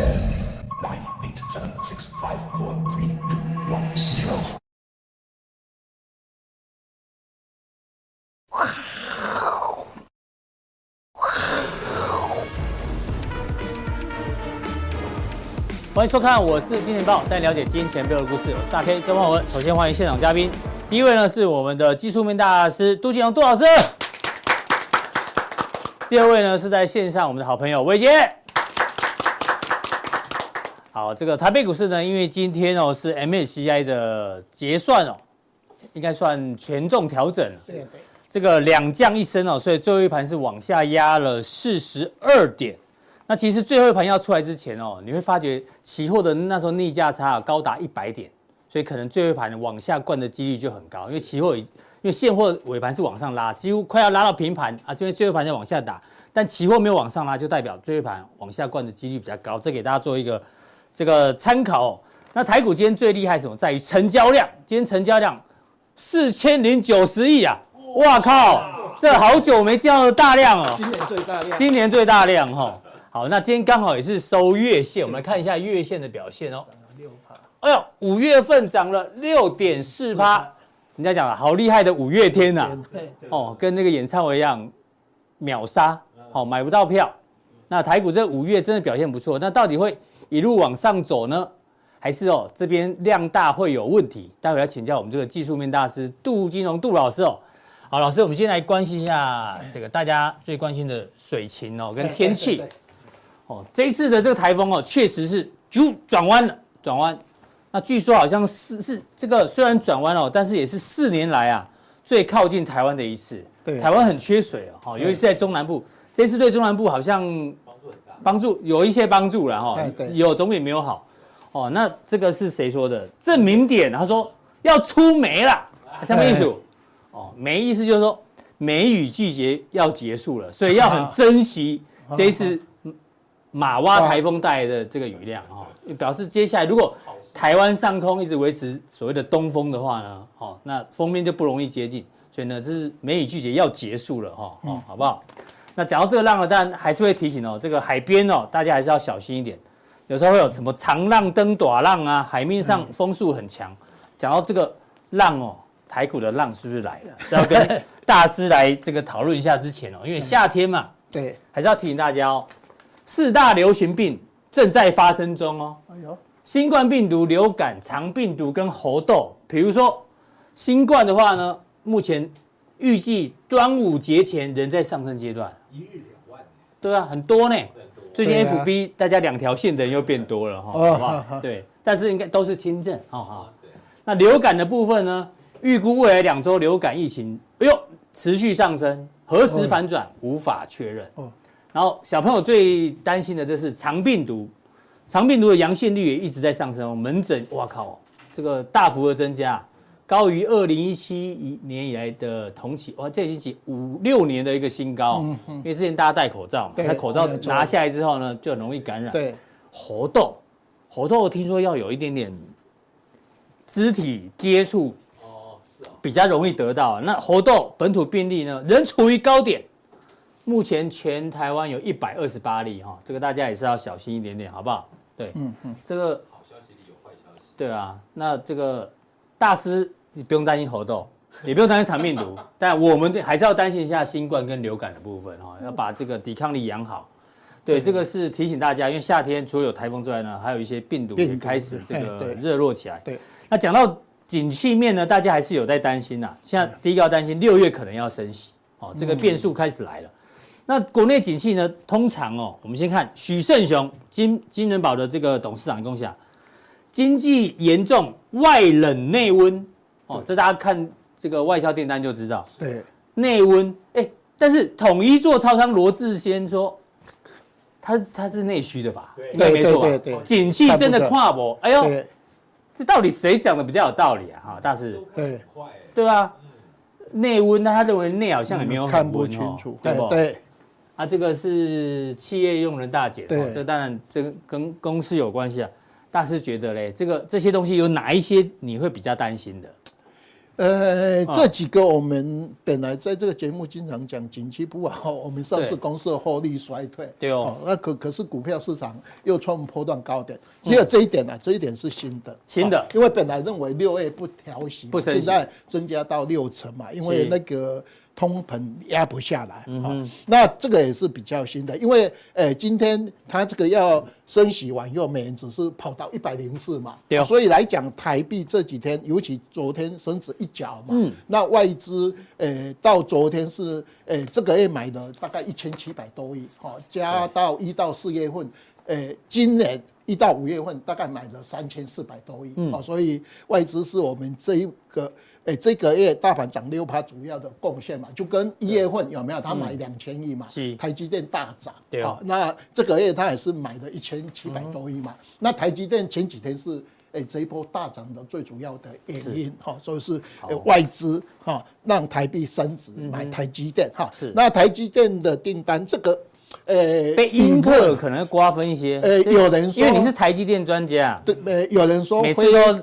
nine, eight, seven, six, five, four, three, two, one, zero. 欢迎收看，我是金钱爆，带你了解金钱背后的故事。我是大 K 曾焕文。首先欢迎现场嘉宾，第一位呢是我们的技术面大师杜金龙杜老师。第二位呢是在线上我们的好朋友伟捷。好，这个台北股市呢，因为今天哦是 MSCI 的结算哦，应该算权重调整了。是。这个两降一升哦，所以最后一盘是往下压了四十二点。那其实最后一盘要出来之前哦，你会发觉期货的那时候逆价差高达一百点，所以可能最后一盘往下灌的几率就很高，因为期货因为现货尾盘是往上拉，几乎快要拉到平盘啊，是因为最后一盘在往下打，但期货没有往上拉，就代表最后一盘往下灌的几率比较高，这给大家做一个这个参考哦。那台股今天最厉害什么？在于成交量，今天成交量四千零九十亿啊！哇靠，这好久没见到的大量哦，今年最大量，今年最大量哈。好，那今天刚好也是收月线，我们来看一下月线的表现哦。涨了六趴。哎呦，五月份涨了六点四趴，人家讲了，好厉害的五月天呐、啊。哦，跟那个演唱会一样，秒杀，哦，买不到票。那台股这五月真的表现不错，那到底会一路往上走呢，还是哦这边量大会有问题？待会来请教我们这个技术面大师杜金龙杜老师哦。好，老师，我们先来关心一下这个大家最关心的水情哦，跟天气。哦，这一次的这个台风哦，确实是就转弯了，转弯。那据说好像是是这个虽然转弯了，但是也是四年来啊最靠近台湾的一次。对，台湾很缺水哦，尤其是在中南部。这次对中南部好像帮助有一些帮助了哈，有总比没有好。哦，那这个是谁说的？证明点他说要出梅了，什么意思？哦，梅意思就是说梅雨季节要结束了，所以要很珍惜这一次。马哇台风带来的这个雨量哈，表示接下来如果台湾上空一直维持所谓的东风的话呢，哦，那锋面就不容易接近，所以呢，这是梅雨季节要结束了哈，哦，好不好？那讲到这个浪呢，当然还是会提醒哦，这个海边哦，大家还是要小心一点，有时候会有什么长浪登短浪啊，海面上风速很强。讲到这个浪哦，台股的浪是不是来了？是要跟大师来这个讨论一下之前哦，因为夏天嘛，对，还是要提醒大家哦。四大流行病正在发生中哦。哎呦，新冠病毒、流感、肠病毒跟猴痘。比如说新冠的话呢，目前预计端午节前仍在上升阶段。一日两万。对啊，很多呢。最近 FB 大家两条线的人又变多了哈，好不好？对，但是应该都是轻症。好好。那流感的部分呢？预估未来两周流感疫情，哎呦，持续上升，何时反转无法确认。然后小朋友最担心的就是肠病毒，肠病毒的阳性率也一直在上升，门诊哇靠，这个大幅的增加，高于二零一七年以来的同期，哇，这已经几五六年的一个新高，因为之前大家戴口罩嘛，那口罩拿下来之后呢，就很容易感染。对，猴痘，猴痘听说要有一点点肢体接触，哦，是啊，比较容易得到。那猴痘本土病例呢，仍处于高点。目前全台湾有一百二十八例哈，这个大家也是要小心一点点，好不好？对，嗯嗯，这个好消息里有坏消息。对啊，那这个大师你不用担心猴痘，也不用担心肠病毒，但我们还是要担心一下新冠跟流感的部分哈，要把这个抵抗力养好。对，这个是提醒大家，因为夏天除了有台风之外呢，还有一些病毒也开始这个热络起来。对，那讲到景气面呢，大家还是有在担心呐。现在第一个要担心六月可能要升息哦，这个变数开始来了。那国内景气呢？通常哦，我们先看许胜雄金金人保的这个董事长的共享，经济严重外冷内温哦，这大家看这个外销订单就知道。对，内温哎，但是统一做超商罗志先说，他他是内需的吧？对，没错，对对，景气真的跨博。哎呦，这到底谁讲的比较有道理啊？哈，大师，对，对啊，内温，那他认为内好像也没有很温哦，对不？对。啊，这个是企业用人大姐，对，这当然这个跟公司有关系啊。大师觉得嘞，这个这些东西有哪一些你会比较担心的？呃，这几个我们本来在这个节目经常讲景气不好，我们上市公司的获利衰退。对哦，那可可是股票市场又创波段高点，只有这一点呢，这一点是新的。新的，因为本来认为六月不调息，现在增加到六成嘛，因为那个。通膨压不下来，嗯，那这个也是比较新的，因为，诶，今天它这个要升息完以后，美元只是跑到一百零四嘛，对，所以来讲台币这几天，尤其昨天升值一角嘛，嗯，那外资，诶，到昨天是，诶，这个月买的大概一千七百多亿，哈，加到一到四月份，诶，今年一到五月份大概买了三千四百多亿，嗯，所以外资是我们这一个。哎，这个月大盘涨六趴，主要的贡献嘛，就跟一月份有没有？他买两千亿嘛，是台积电大涨，对啊。那这个月他也是买了一千七百多亿嘛。那台积电前几天是哎这一波大涨的最主要的原因哈，所以是外资哈让台币升值买台积电哈。那台积电的订单这个。呃，被英特尔可能瓜分一些。呃，有人说，因为你是台积电专家，对，呃，有人说每次都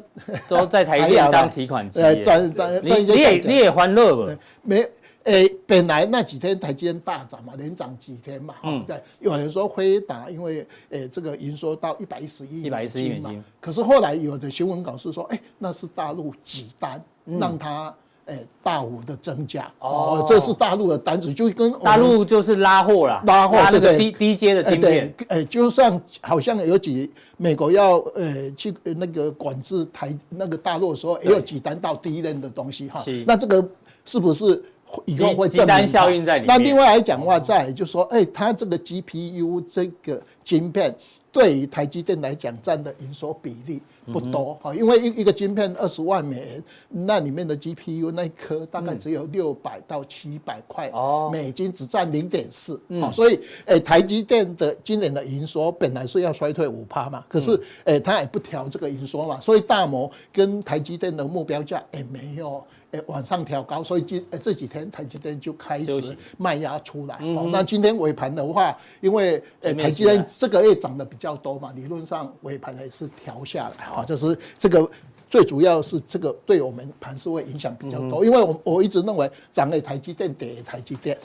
都在台积电当提款机，呃，赚赚赚一些钱。你也你也欢乐吧？没，呃，本来那几天台积电大涨嘛，连涨几天嘛，嗯，对。有人说辉达，因为呃这个营收到一百一十亿，一百一十亿美金，可是后来有的新闻稿是说，哎，那是大陆挤单，让他。哎，大幅的增加哦，这是大陆的单子，就跟大陆就是拉货啦，拉货对对低低阶的晶片，哎，就像好像有几美国要呃去那个管制台那个大陆的时候，也有几单到第一任的东西哈，那这个是不是以后会订单效应在里面？那另外来讲的话，再就是说，哎，它这个 GPU 这个晶片对于台积电来讲占的营收比例。不多哈，因为一一个晶片二十万美元，那里面的 GPU 那一颗大概只有六百到七百块美金，只占零点四，所以诶，台积电的今年的营收本来是要衰退五趴嘛，可是诶，它也不调这个营收嘛，所以大摩跟台积电的目标价也没有。诶，往上调高，所以今诶这几天台积电就开始卖压出来。哦，那今天尾盘的话，因为诶台积电这个月涨的比较多嘛，理论上尾盘还是调下来。哈，就是这个最主要是这个对我们盘势会影响比较多，因为我我一直认为涨诶台积电跌台积电。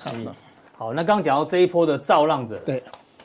好，那刚刚讲到这一波的造浪者。对。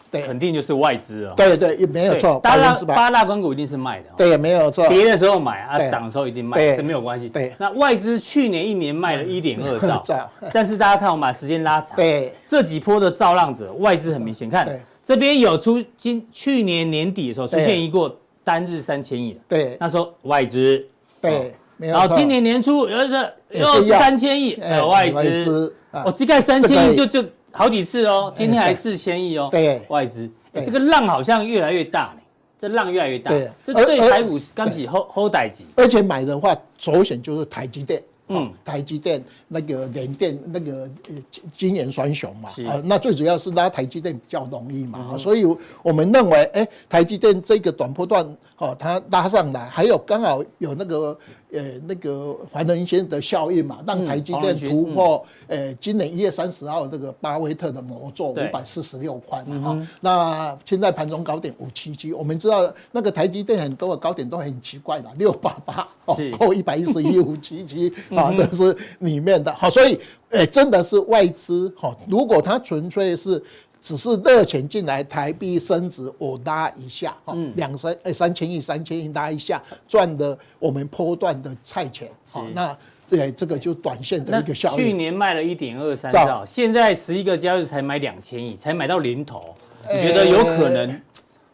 对，肯定就是外资了。对对，也没有错。八大八大分股一定是卖的。对，也没有错。跌的时候买啊，涨的时候一定卖，这没有关系。对。那外资去年一年卖了一点二兆，但是大家看我们把时间拉长，对，这几波的造浪者，外资很明显看，这边有出今去年年底的时候出现一个单日三千亿，对，那时候外资，对，然后今年年初又是又是三千亿，外资，哦这个三千亿就就。好几次哦，今天还四千亿哦，对。外资，这个浪好像越来越大呢，这浪越来越大，这对台股刚起后后代级，而且买的话，首选就是台积电，嗯，台积电那个联电那个呃晶圆双雄嘛，啊，那最主要是拉台积电比较容易嘛，所以我们认为，哎，台积电这个短波段，哦，它拉上来，还有刚好有那个。呃，那个环仁先的效应嘛，让台积电突破，呃，今年一月三十号这个巴菲特的魔咒五百四十六块嘛，哈，那现在盘中高点五七七，我们知道那个台积电很多的高点都很奇怪的，六八八哦，扣一百一十一五七七 啊，这是里面的，好，所以，哎，真的是外资，哈，如果它纯粹是。只是热钱进来，台币升值，我拉一下，哈，两三哎三千亿，三千亿拉一下，赚的我们波段的菜钱，好，那对这个就短线的一个效应。去年卖了一点二三兆，现在十一个交易日才买两千亿，才买到零头，你觉得有可能？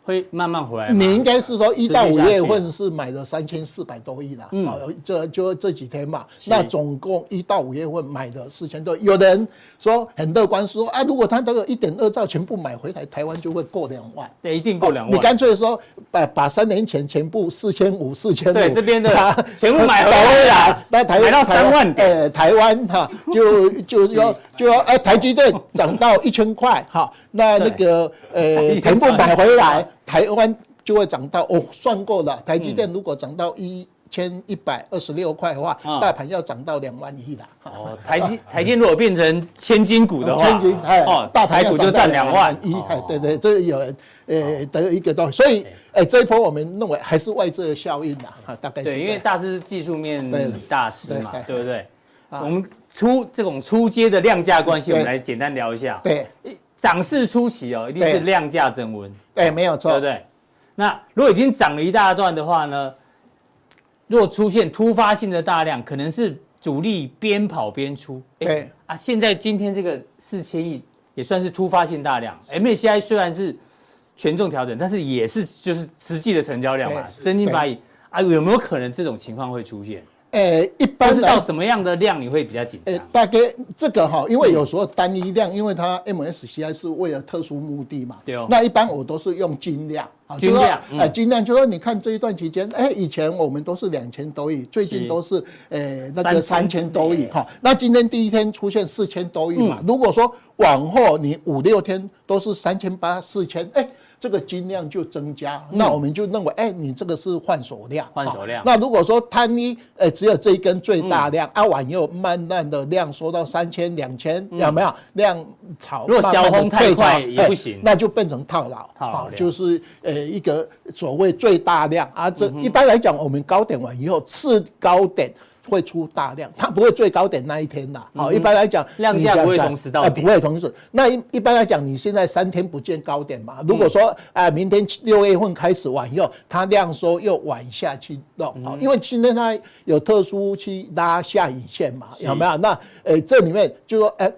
会慢慢回来。你应该是说一到五月份是买了三千四百多亿啦，嗯，这就这几天嘛。那总共一到五月份买的四千多，有的人说很乐观，说啊，如果他这个一点二兆全部买回来，台湾就会过两万。对，一定过两万。你干脆说把把三年前全部四千五、四千五，对这边的全部买回来，那台湾到三万，呃，台湾哈就就是说就要哎，台积电涨到一千块哈，那那个呃全部买回来。台湾就会涨到哦，算过了。台积电如果涨到一千一百二十六块的话，嗯大盘要涨到两万一的。哦，台积台积如果变成千金股的话，千金哎哦，大盘股就占两万。一，哎哦，对对，这有人呃的一个东西，所以哎。这一波我们认为还是外资的效应啦，哈，大概是对，因为大师是技术面对。大师嘛，对对不对？啊。我们出这种出街的量价关系，我们来简单聊一下。对涨势初期哦，一定是量价增温，对，没有错，对不对？那如果已经涨了一大段的话呢？如果出现突发性的大量，可能是主力边跑边出。哎对啊，现在今天这个四千亿也算是突发性大量。MACI 虽然是权重调整，但是也是就是实际的成交量嘛，真金白银啊，有没有可能这种情况会出现？呃，一般来是到什么样的量你会比较紧呃张？，大概这个哈，因为有时候单一量，因为它 MSCI 是为了特殊目的嘛，对哦那一般我都是用均量，啊均量嗯哎，均量就说你看这一段期间，哎，以前我们都是两千多亿，最近都是呃那个三千多亿哈，那今天第一天出现四千多亿嘛，如果说往后你五六天都是三千八、四千，哎。这个金量就增加，那我们就认为，哎，你这个是换手量，换手量。好那如果说单一，呃，只有这一根最大量，啊，往右慢慢的量缩到三千、两千，有没有？量炒？如果小红太快也不行。哎那就变成套牢，套牢量。好就是呃一个所谓最大量。啊。这一般来讲，我们高点完以后，次高点。会出大量，它不会最高点那一天的。好，一般来讲，量价不会同时到不会同时。那一一般来讲，你现在三天不见高点嘛？如果说哎，明天六月份开始完以后，它量缩又往下去弄，好，因为今天它有特殊期拉下影线嘛，有没有？那呃，这里面就说哎。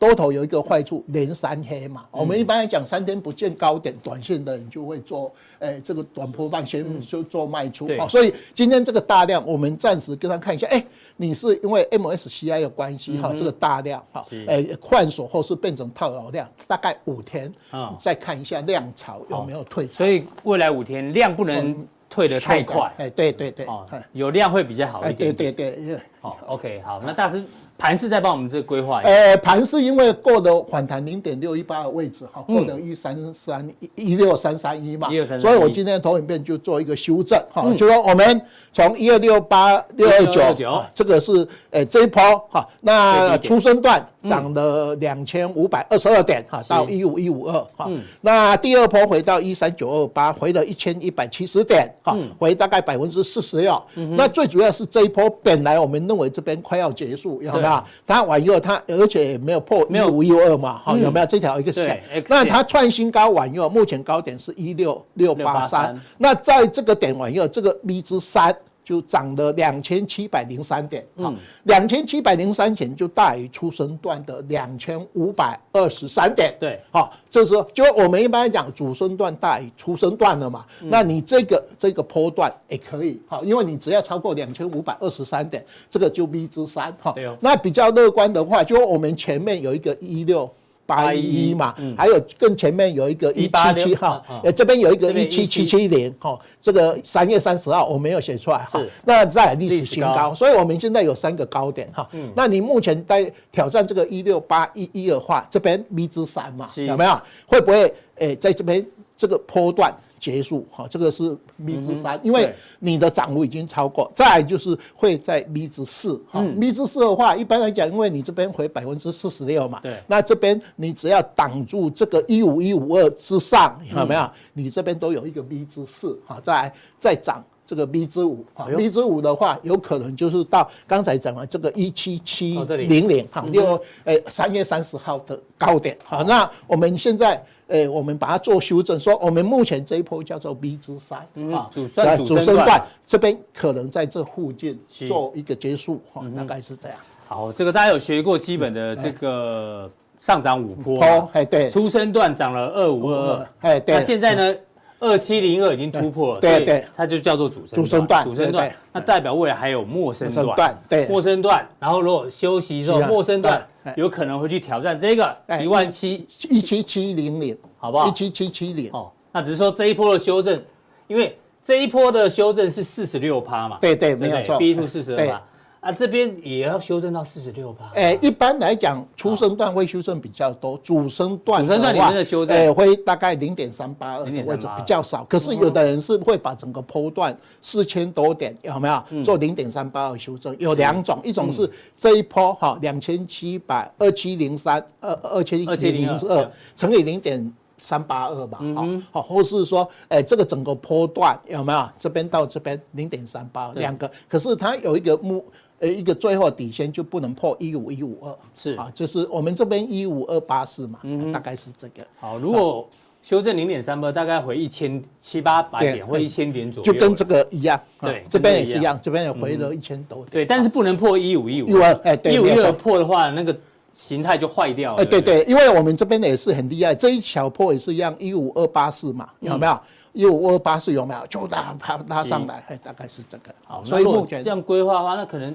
多头有一个坏处，连三黑嘛。我们一般来讲，三天不见高点，短线的人就会做，哎，这个短波放先就做卖出。好，所以今天这个大量，我们暂时跟他看一下，哎，你是因为 MSCI 的关系哈，这个大量哈，哎，换手后是变成套牢量，大概五天，再看一下量潮有没有退。所以未来五天量不能退得太快。哎，对对对，哦，有量会比较好一点。对对对。好，OK，好，那大师。盘是在帮我们这个规划一下。呃，盘是因为过了反弹零点六一八的位置，哈，过了一三三一一六三三一嘛，所以我今天的投影片就做一个修正，哈，就说我们从一二六八六二九，这个是呃这一波哈，那出生段涨了两千五百二十二点哈，到一五一五二哈，那第二波回到一三九二八，回了一千一百七十点哈，回大概百分之四十六。那最主要是这一波本来我们认为这边快要结束，有没有？啊，它完以后，它而且也没有破没有五一二嘛，好，有没有？这条一个线？那它创新高完以后，目前高点是一六六八三，那在这个点完以后，这个 V 之三就涨了两千七百零三点，好，两千七百零三点就大于出生段的两千五百二十三点，对，好，这时候就我们一般来讲，主升段大于出生段了嘛，那你这个这个波段也可以，好，因为你只要超过两千五百二十三点，这个就 V 之三，哈，那比较乐观的话，就我们前面有一个一六。八一嘛，还有更前面有一个一七七号，呃，这边有一个一七七七零，哈，这个三月三十号我没有写出来哈，那在历史新高，所以我们现在有三个高点哈，那你目前在挑战这个一六八一一的话，这边 V 之三嘛，有没有？会不会诶，在这边这个波段？结束哈，这个是 V 之三，因为你的涨幅已经超过，再来就是会在 V 之四哈，V 之四的话，一般来讲，因为你这边回百分之四十六嘛，对，那这边你只要挡住这个一五一五二之上，有没有？你这边都有一个 V 之四哈，再来再涨这个 V 之五哈，V 之五的话，有可能就是到刚才讲完这个一七七零零哈，六诶三月三十号的高点好，那我们现在。诶，我们把它做修正，说我们目前这一波叫做 B 之三啊，主升主升段。这边可能在这附近做一个结束，哈，大概是这样。好，这个大家有学过基本的这个上涨五波，哎对，初升段涨了二五二二，哎对，那现在呢，二七零二已经突破了，对对，它就叫做主升主升段，主升段，那代表未来还有陌生段，对，陌生段，然后如果休息之后陌生段有可能会去挑战这个一万七一七七零零。好不好？一七七七零。哦，那只是说这一波的修正，因为这一波的修正是四十六趴嘛，对对，没有错，B two 四十二趴，啊，这边也要修正到四十六吧。哎，一般来讲，初升段会修正比较多，主升段主升段里面的修正，哎，会大概零点三八二的位置比较少。可是有的人是会把整个波段四千多点有没有做零点三八二修正？有两种，一种是这一波哈两千七百二七零三二二千二七零二乘以零点三八二吧，好，好，或是说，哎，这个整个波段有没有这边到这边零点三八两个？可是它有一个目。呃，一个最后底线就不能破一五一五二，是啊，就是我们这边一五二八四嘛，嗯，大概是这个。好，如果修正零点三八，大概回一千七八百点或一千点左右，就跟这个一样。对，这边也是一样，这边也回了一千多点。对，但是不能破一五一五二，哎，一五一五二破的话，那个形态就坏掉了。哎，对对，因为我们这边也是很厉害，这一小破也是一样，一五二八四嘛，有没有？一五二八四有没有？就拉拉拉上来，哎，大概是这个。好，所以目前这样规划的话，那可能。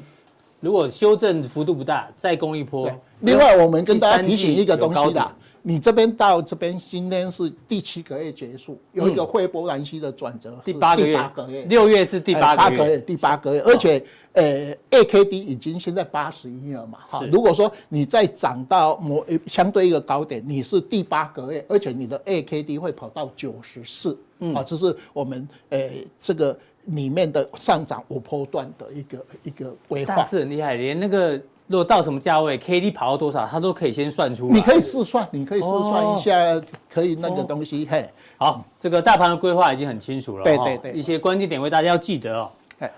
如果修正幅度不大，再攻一波。另外，我们跟大家提醒一个东西的，你这边到这边，今天是第七个月结束，有一个汇波兰西的转折，第八个月，六月是第八个月，第八个月，而且呃，AKD 已经现在八十一了嘛，哈。如果说你再涨到某相对一个高点，你是第八个月，而且你的 AKD 会跑到九十四，啊，这是我们呃这个。里面的上涨五波段的一个一个规划，是很厉害，连那个如果到什么价位，K D 跑到多少，它都可以先算出来。你可以试算，你可以试算一下，可以那个东西。嘿，好，这个大盘的规划已经很清楚了。对对对，一些关键点位大家要记得哦。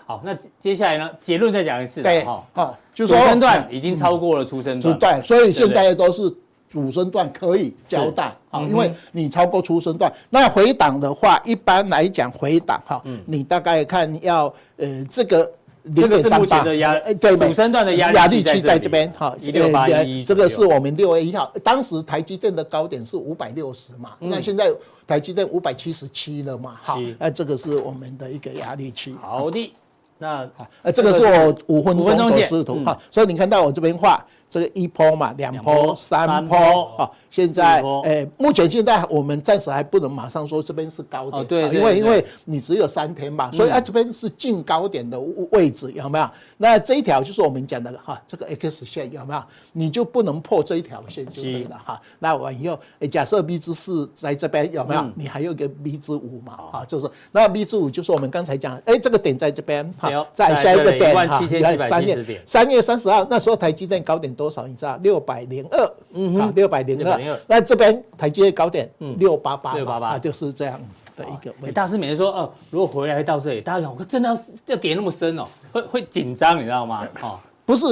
好，那接下来呢？结论再讲一次。对，好，就说主升段已经超过了出生段。对，所以现在都是。主升段可以交代啊，因为你超过初升段，那回档的话，一般来讲回档哈，你大概看要呃这个这个是目前的压，对，主升段的压力压力区在这边哈，一六八一，这个是我们六月一号，当时台积电的高点是五百六十嘛，那现在台积电五百七十七了嘛，好，那这个是我们的一个压力区。好的，那呃这个是我五分钟的视图哈，所以你看到我这边画。这个一波嘛，两波、三波啊，现在诶，目前现在我们暂时还不能马上说这边是高点，对，因为因为你只有三天嘛，所以啊这边是近高点的位置有没有？那这一条就是我们讲的哈，这个 X 线有没有？你就不能破这一条线就对了哈。那我以后，假设 B 之四在这边有没有？你还有个 B 之五嘛？啊，就是那 B 之五就是我们刚才讲，哎，这个点在这边哈，在下一个点哈，三月三月三十号那时候台积电高点。多少？你知道六百零二，嗯哼，六百零二。那这边台积电高点嗯六八八，六八八，就是这样的一个位置。大师每次说，哦，如果回来到这里，大家讲，我真的要要跌那么深哦，会会紧张，你知道吗？哦，不是，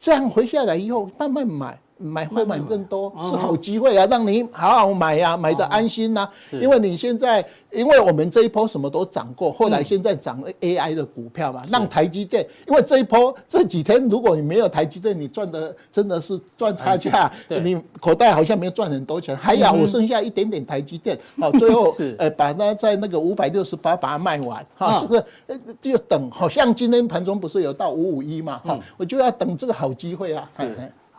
这样回下来以后慢慢买。买会买更多是好机会啊，让你好好买呀，买的安心呐。因为你现在，因为我们这一波什么都涨过，后来现在涨了 AI 的股票嘛，让台积电，因为这一波这几天如果你没有台积电，你赚的真的是赚差价，你口袋好像没有赚很多钱。还好我剩下一点点台积电，好，最后 呃把它在那个五百六十八把它卖完，哈，这个呃就等，好像今天盘中不是有到五五一嘛，哈，我就要等这个好机会啊。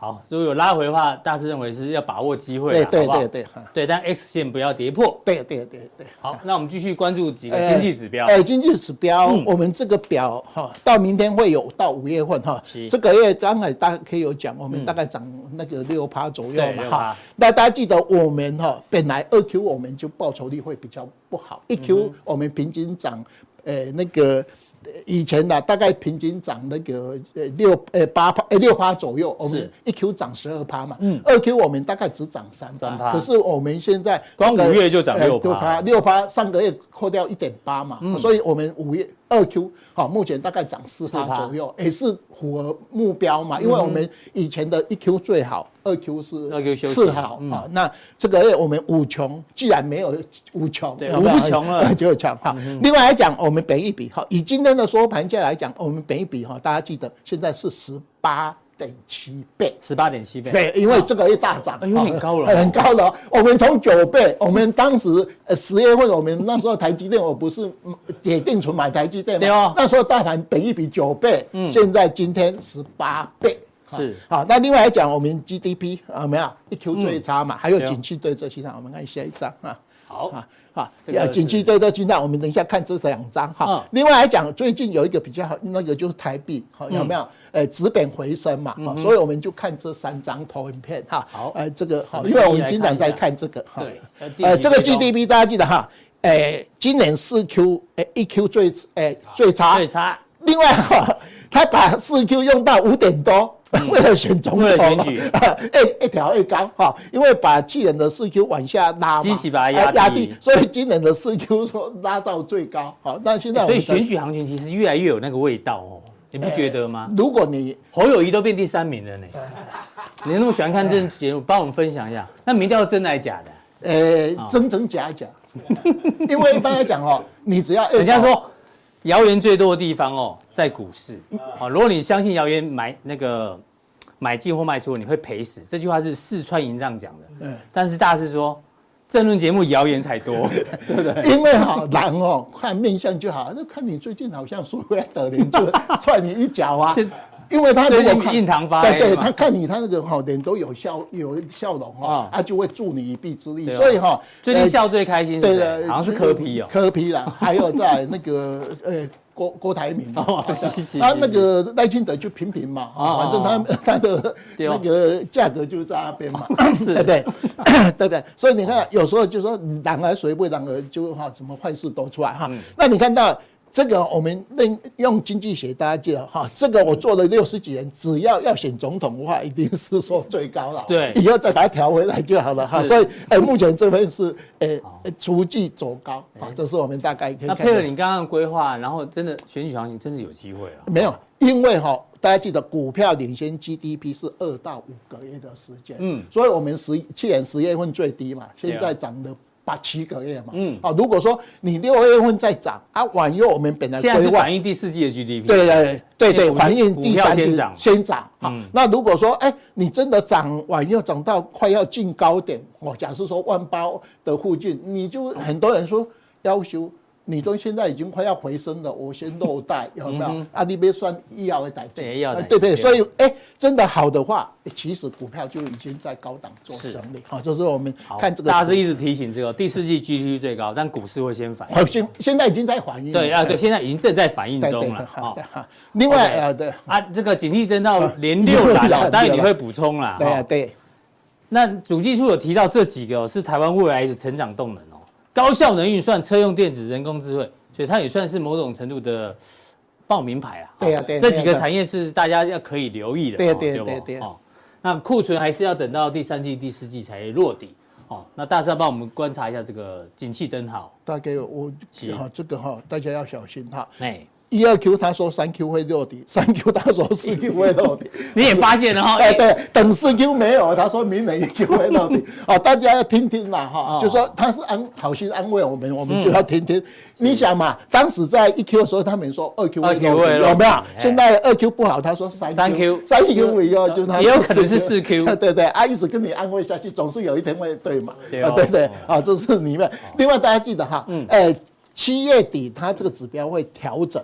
好，如果有拉回的话，大师认为是要把握机会，对对对对，对，但 X 线不要跌破，对对对对。好，那我们继续关注几个经济指标。哎，经济指标，我们这个表哈，到明天会有到五月份哈，这个月刚才大家可以有讲，我们大概涨那个六趴左右嘛哈。那大家记得我们哈，本来二 Q 我们就报酬率会比较不好，一 Q 我们平均涨，呃那个。以前呢，大概平均涨那个呃六呃八趴呃六趴左右，我们一 Q 涨十二趴嘛，嗯，二 Q 我们大概只涨三趴，可是我们现在光五月就涨六趴，六趴上个月扣掉一点八嘛，所以我们五月二 Q 好目前大概涨四趴左右，也是符合目标嘛，因为我们以前的一 Q 最好。二 Q 是二 Q 四好啊，那这个月我们五穷，既然没有五穷，对，五不穷了，就穷哈。另外来讲，我们本一比哈，以今天的收盘价来讲，我们本一比哈，大家记得现在是十八点七倍，十八点七倍，对，因为这个月大涨，有点高了，很高了。我们从九倍，我们当时呃十月份，我们那时候台积电，我不是解定存买台积电吗？那时候大盘本一比九倍，现在今天十八倍。是。好，那另外来讲，我们 GDP 啊，没有？一 Q 最差嘛，还有景气对这其他，我们看下一张啊。好，哈，这个呃，景气对对金蛋，我们等一下看这两张哈。嗯另外来讲，最近有一个比较好，那个就是台币，好，有没有？呃，止贬回升嘛，哈，所以我们就看这三张投影片哈。好呃，这个好，因为我们经常在看这个哈。对呃，这个 GDP 大家记得哈，诶，今年四 Q，诶，一 Q 最，诶，最差。最差。另外哈，他把四 Q 用到五点多，为了选总统，为了选举，一 一条一高哈，因为把去年的四 Q 往下拉嘛，机器把它压低压低，所以今年的四 Q 说拉到最高。好，那现在我所以们选举行情其实越来越有那个味道哦，你不觉得吗？如果你侯友谊都变第三名了呢，你那么喜欢看这节目，帮我们分享一下，那民调真的还是假的？呃真真假假，因为一般来讲哦，你只要人家说谣言最多的地方哦，在股市哦。如果你相信谣言买那个买进或卖出，你会赔死。这句话是四川营这样讲的。嗯但是大师说，政论节目谣言才多，对不对？因为哈狼哦看面相就好，那看你最近好像苏维埃德林就 踹你一脚啊。因为他如果看印堂发对对，他看你他那个哈脸都有笑有笑容哈啊，他就会助你一臂之力。所以哈，最近呃笑最开心是对谁？的，好像是柯皮哦。柯皮啦，还有在那个呃郭郭台铭哦啊是是是他那个赖清德就平平嘛，反正他 他的那个价格就是在那边嘛，对不 对？对不对？所以你看，有时候就说然而谁不然而就哈，什么坏事都出来哈。那你看到。这个我们用用经济学，大家记得哈，这个我做了六十几年，只要要选总统的话，一定是说最高了。对以后再把它调回来就好了哈。所以，呃，目前这边是哎逐季走高啊，这是我们大概可以看。那配合你刚刚的规划，然后真的选举行情真的有机会啊。没有，因为哈，大家记得股票领先 GDP 是二到五个月的时间，嗯，所以我们十去年十月份最低嘛，现在涨了八七个月嘛，嗯，啊，如果说你六月份再涨啊，晚又我们本来现在是反映第四季的 GDP。对对对对，股反映第三季先涨先涨。好，那如果说哎，你真的涨晚又涨到快要进高点，哦，假设说万八的附近，你就很多人说要求。你都现在已经快要回升了，我先落袋，有没有？啊，你别算医药的代志，对对不对？所以，哎，真的好的话，其实股票就已经在高档做整理。好，这是我们看这个。大家是一直提醒这个第四季 GDP 最高，但股市会先反应。好，现现在已经在反映了。对啊，对，现在已经正在反应中了。好。另外呃，对啊，这个警惕增到连六蓝了，当然你会补充啦。哈对啊对。那主计处有提到这几个哦是台湾未来的成长动能哦，高效能运算、车用电子、人工智慧，所以它也算是某种程度的报名牌啊。对啊对啊这几个产业是大家要可以留意的。对啊对啊对那库存还是要等到第三季、第四季才落底。哦，那大师要帮我们观察一下这个景气灯号。大概我是哈这个哈大家要小心哈。哎，一二 Q 他说三 Q 会落地，三 Q 他说四 Q 会落地。你也发现了哈。哎，对，等四 Q 没有，他说明年一 Q 会落底。哦，大家要听听啦哈，就说他是安好心安慰我们，我们就要听听。你想嘛，当时在一 Q 的时候，他们说二 Q 会落地，有没有？现在二 Q 不好，他说三 Q，三 Q 以后就他也有可能是四 Q。对对，啊，一直跟你安慰下去，总是有一天会对嘛？对啊，对对，啊，这是里面。另外大家记得哈，哎，七月底它这个指标会调整。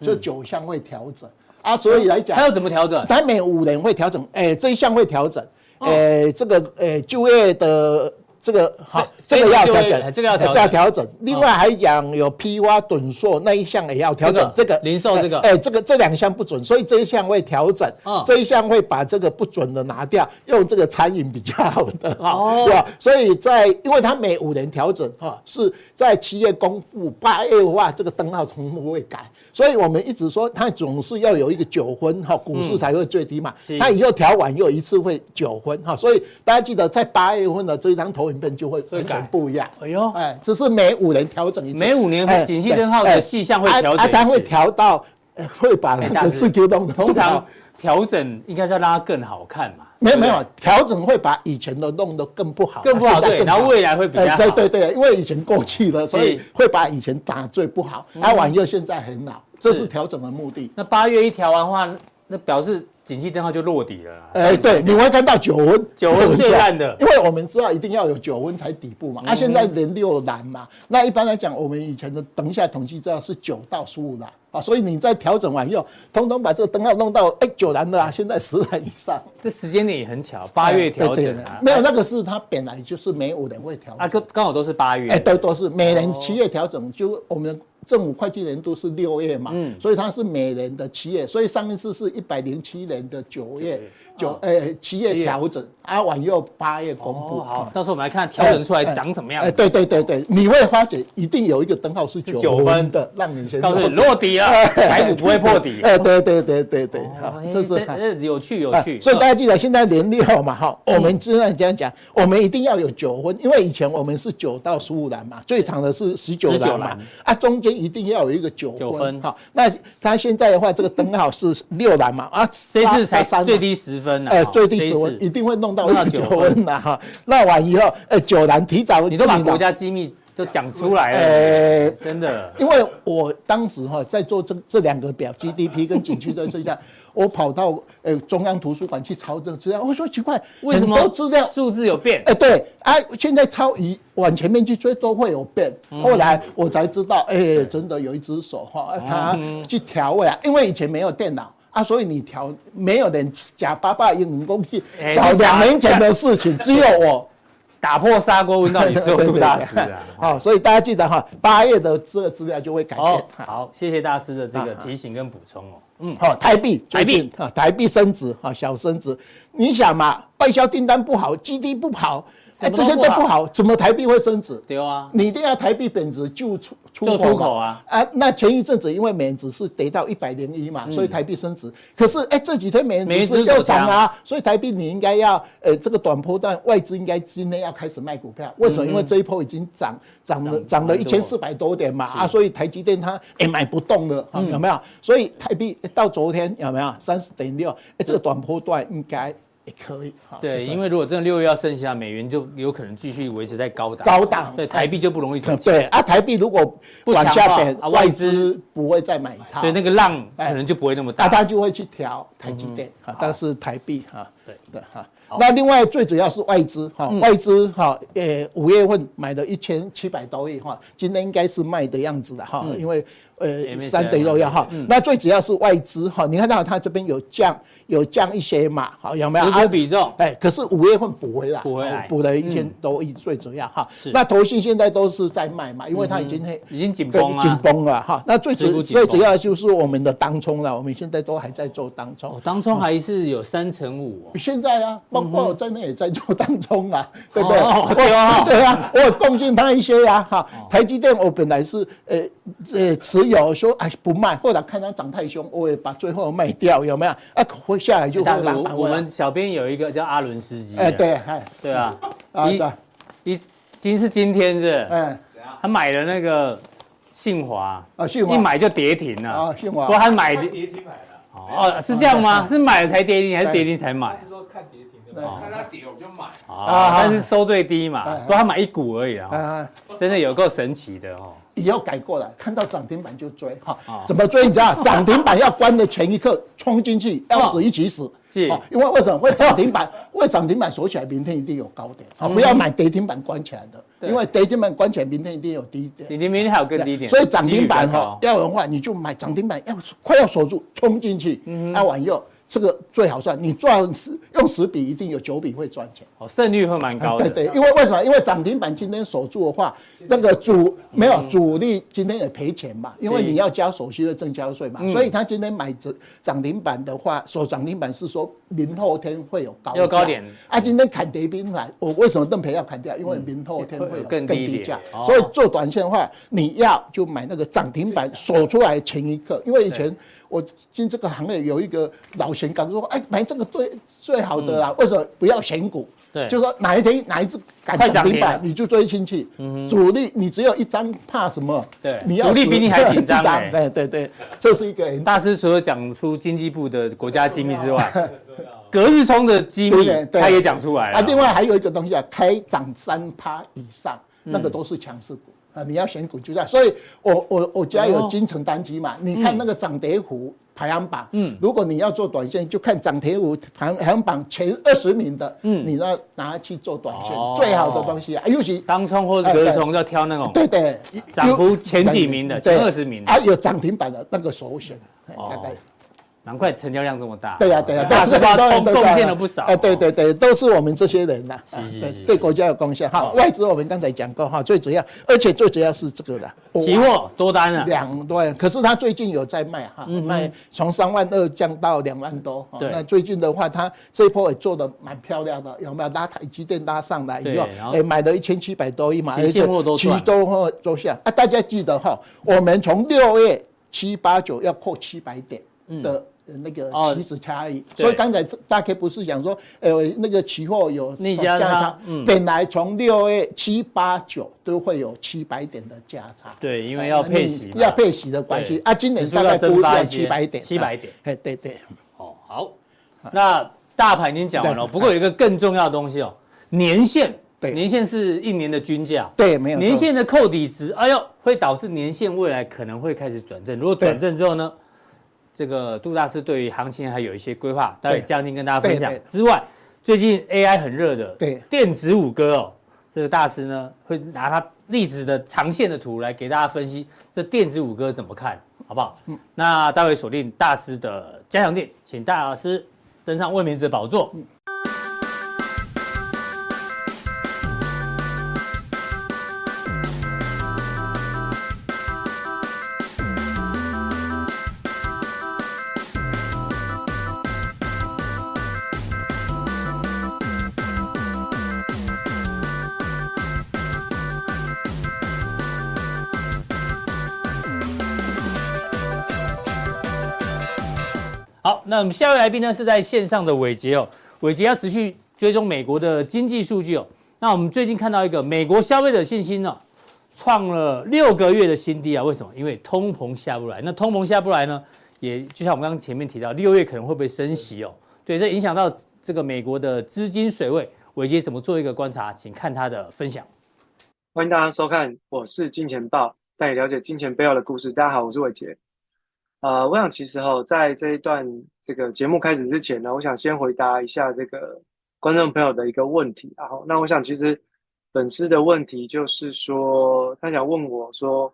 就九项会调整。啊，所以来讲，它要怎么调整？它每五年会调整，哎，这一项会调整，哎，这个哎就业的这个好，这个要调整，这个要调整，这要调整。另外还讲有批发趸售那一项也要调整，这个零售这个，哎，这个这两项不准，所以这一项会调整，这一项会把这个不准的拿掉，用这个餐饮比较好的哈，对吧？所以在因为它每五年调整哈，是在七月公布，八月的话这个灯号同步会改。所以我们一直说，它总是要有一个九分哈，股市才会最低嘛。它以后调完又一次会九分哈，所以大家记得在八月份的这一张投影片就会完全不一样。哎呦，哎，只是每五年调整一次。每五年景气灯号的细项会调整。啊，它会调到，会把那个四 Q 弄。通常调整应该是要让它更好看嘛。没有没有，调整会把以前的弄得更不好，更不好对，然后未来会比较好。对对对，因为以前过去了，所以会把以前打最不好，啊，往右现在很好，这是调整的目的。那八月一调完的话，那表示景气灯号就落底了。哎，对，你会看到九温，九温最烂的，因为我们知道一定要有九温才底部嘛。啊，现在连六蓝嘛，那一般来讲，我们以前的等一下统计知道是九到十五蓝啊，所以你在调整完以后，通通把这个灯号弄到哎九蓝的啊，现在十蓝以上。这时间点也很巧，八月调整啊，没有那个是它本来就是每五年会调整。啊，就刚好都是八月，哎，都，都是每年七月调整，就我们。政府会计年度是六月嘛，嗯，所以它是每年的七月，所以上一次是一百零七年的九月九，呃，七月调整。啊，往右八月公布，好，到时候我们来看调整出来长什么样。哎，对对对对，你会发觉一定有一个灯号是九分的，让你先告诉你落底了，台股不会破底。哎，对对对对对，好，这是有趣有趣。所以大家记得现在年六嘛，哈，我们现在这样讲，我们一定要有九分，因为以前我们是九到十五栏嘛，最长的是十九栏嘛，啊，中间一定要有一个九分，哈，那他现在的话，这个灯号是六蓝嘛，啊，这次才最低十分呢，哎，最低十分一定会弄到九分。的哈，那完以后，哎、欸，九蓝提早，你都把国家机密都讲出来了，哎、欸，真的。因为我当时哈在做这这两个表，GDP 跟景区的这下，我跑到呃中央图书馆去抄这个资料，我说奇怪，为什么资料数字有变？哎、欸，对啊，现在抄一往前面去追都会有变。后来我才知道，哎、欸，真的有一只手哈，他去调味啊，因为以前没有电脑。啊，所以你调没有人假巴巴用人工去找两年前的事情，只有我 打破砂锅问到底只有杜大师啊。好，所以大家记得哈，八月的这个资料就会改变。好，谢谢大师的这个提醒跟补充哦。嗯，好，台币，台币啊，台币升值啊，小升值。你想嘛，外销订单不好，GDP 不好。哎，这些都不好，怎么台币会升值？对啊，你一定要台币贬值就出出口，出口啊！啊，那前一阵子因为美元指数跌到一百零一嘛，所以台币升值。可是哎，这几天美元指数又涨啊，所以台币你应该要呃，这个短波段外资应该今天要开始卖股票。为什么？因为这一波已经涨涨了涨了一千四百多点嘛啊，所以台积电它也买不动了，有没有？所以台币到昨天有没有三十点六？哎，这个短波段应该。也可以，对，因为如果真的六月要剩下，美元就有可能继续维持在高档，高档，对，台币就不容易涨。对啊，台币如果不往下贬，外资不会再买超，所以那个浪可能就不会那么大，那他就会去调台积电啊，但是台币哈，对。的哈。那另外最主要是外资哈，外资哈，呃，五月份买了一千七百多亿哈，今天应该是卖的样子的哈，因为呃三等六要哈，那最主要是外资哈，你看到它这边有降。有降一些嘛？好，有没有？持股比重？哎，可是五月份补回来，补回来，补了一千多亿，最主要哈。是。那投信现在都是在卖嘛，因为它已经已经紧绷了，紧绷了哈。那最主最主要就是我们的当冲了，我们现在都还在做当冲。当冲还是有三成五。现在啊，包括我在内也在做当冲啊，对不对？对啊，对啊，我有贡献他一些呀哈。台积电我本来是呃呃持有，说哎不卖，后来看它涨太凶，我也把最后卖掉，有没有？啊，回下来就会我们小编有一个叫阿伦斯基，哎，对，哎，对啊，一，一，今是今天是，嗯，他买了那个信华，啊，信华。一买就跌停了，啊，信华，不过他买跌停买的，哦，是这样吗？是买了才跌停，还是跌停才买？是说看跌停的，看他跌我就买，啊，但是收最低嘛，不过他买一股而已啊，真的有够神奇的哦。以后改过来，看到涨停板就追哈。怎么追？你知道，涨停板要关的前一刻冲进去，要死一起死。是，因为为什么会涨停板？为涨停板锁起来，明天一定有高点。啊，不要买跌停板关起来的，因为跌停板关起来，明天一定有低点。你明天还有更低点。所以涨停板哈，要的话你就买涨停板，要快要锁住，冲进去，要往右。这个最好算，你赚十用十笔，一定有九笔会赚钱。哦，胜率会蛮高的。对对，因为为什么？因为涨停板今天守住的话，那个主没有主力今天也赔钱嘛，因为你要交手续费、证交税嘛，所以他今天买涨涨停板的话，锁涨停板是说明后天会有高有高点。啊，今天砍跌停板，我为什么邓培要砍掉？因为明后天会有更低价，所以做短线的话，你要就买那个涨停板锁出来前一刻，因为以前。我进这个行业有一个老贤刚说：“哎，买这个最最好的啦，为什么不要选股？对，就说哪一天哪一只敢涨停板，你就追进去。主力你只有一张，怕什么？对，你要主力比你还紧张。对对对，这是一个大师除了讲出经济部的国家机密之外，隔日冲的机密他也讲出来了。啊，另外还有一个东西啊，开涨三趴以上，那个都是强势股。”啊，你要选股就在，所以我我我家有金城单机嘛，你看那个涨跌幅排行榜，嗯，如果你要做短线，就看涨跌幅排排行榜前二十名的，嗯，你要拿去做短线，哦、最好的东西啊，尤其当冲或者隔冲要挑那种，对对，涨幅前几名的，前二十名的，啊，有涨停板的那个首选，大概。难怪成交量这么大。对呀，对呀，大师兄贡献了不少。哎，对对对，都是我们这些人呐，对对国家有贡献。好，外资我们刚才讲过哈，最主要，而且最主要是这个的期货多单啊，两对。可是他最近有在卖哈，卖从三万二降到两万多。对。那最近的话，他这一波也做的蛮漂亮的，有没有拉台积电拉上来以后，哎，买了一千七百多亿嘛，期货都期周或周下啊，大家记得哈，我们从六月七八九要破七百点的。那个期指差异，所以刚才大概不是讲说，呃，那个期货有价差，本来从六月七八九都会有七百点的价差，对，因为要配息，要配息的关系啊，今年大概估要七百点，七百点，哎，对对，哦，好，那大盘已经讲完了，不过有一个更重要的东西哦，年限，对，年限是一年的均价，对，没有年限的扣底值，哎呦，会导致年限未来可能会开始转正，如果转正之后呢？这个杜大师对于行情还有一些规划，待会将近跟大家分享。之外，最近 AI 很热的，对电子五哥哦，这个大师呢会拿他历史的长线的图来给大家分析这电子五哥怎么看，好不好？嗯，那待会锁定大师的加强店，请大老师登上未名者宝座。嗯那我们下一位来宾呢是在线上的伟杰哦，伟杰要持续追踪美国的经济数据哦。那我们最近看到一个美国消费者信心呢，创了六个月的新低啊，为什么？因为通膨下不来。那通膨下不来呢，也就像我们刚刚前面提到，六月可能会不会升息哦？对，这影响到这个美国的资金水位。伟杰怎么做一个观察？请看他的分享。欢迎大家收看，我是金钱爆，带你了解金钱背后的故事。大家好，我是伟杰。呃，我想其实哈，在这一段这个节目开始之前呢，我想先回答一下这个观众朋友的一个问题。然后，那我想其实粉丝的问题就是说，他想问我说，